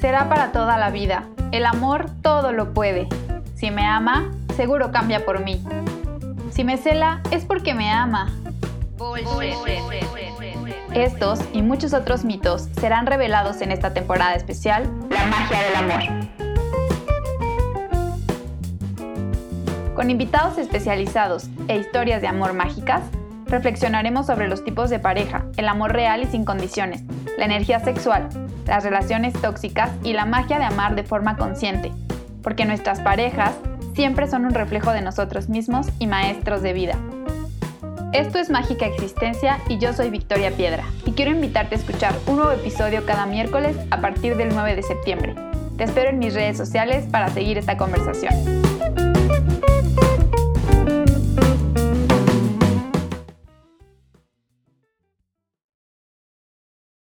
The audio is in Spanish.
será para toda la vida. El amor todo lo puede. Si me ama, seguro cambia por mí. Si me cela, es porque me ama. Estos y muchos otros mitos serán revelados en esta temporada especial, La magia del amor. Con invitados especializados e historias de amor mágicas, reflexionaremos sobre los tipos de pareja, el amor real y sin condiciones, la energía sexual, las relaciones tóxicas y la magia de amar de forma consciente, porque nuestras parejas siempre son un reflejo de nosotros mismos y maestros de vida. Esto es Mágica Existencia y yo soy Victoria Piedra y quiero invitarte a escuchar un nuevo episodio cada miércoles a partir del 9 de septiembre. Te espero en mis redes sociales para seguir esta conversación.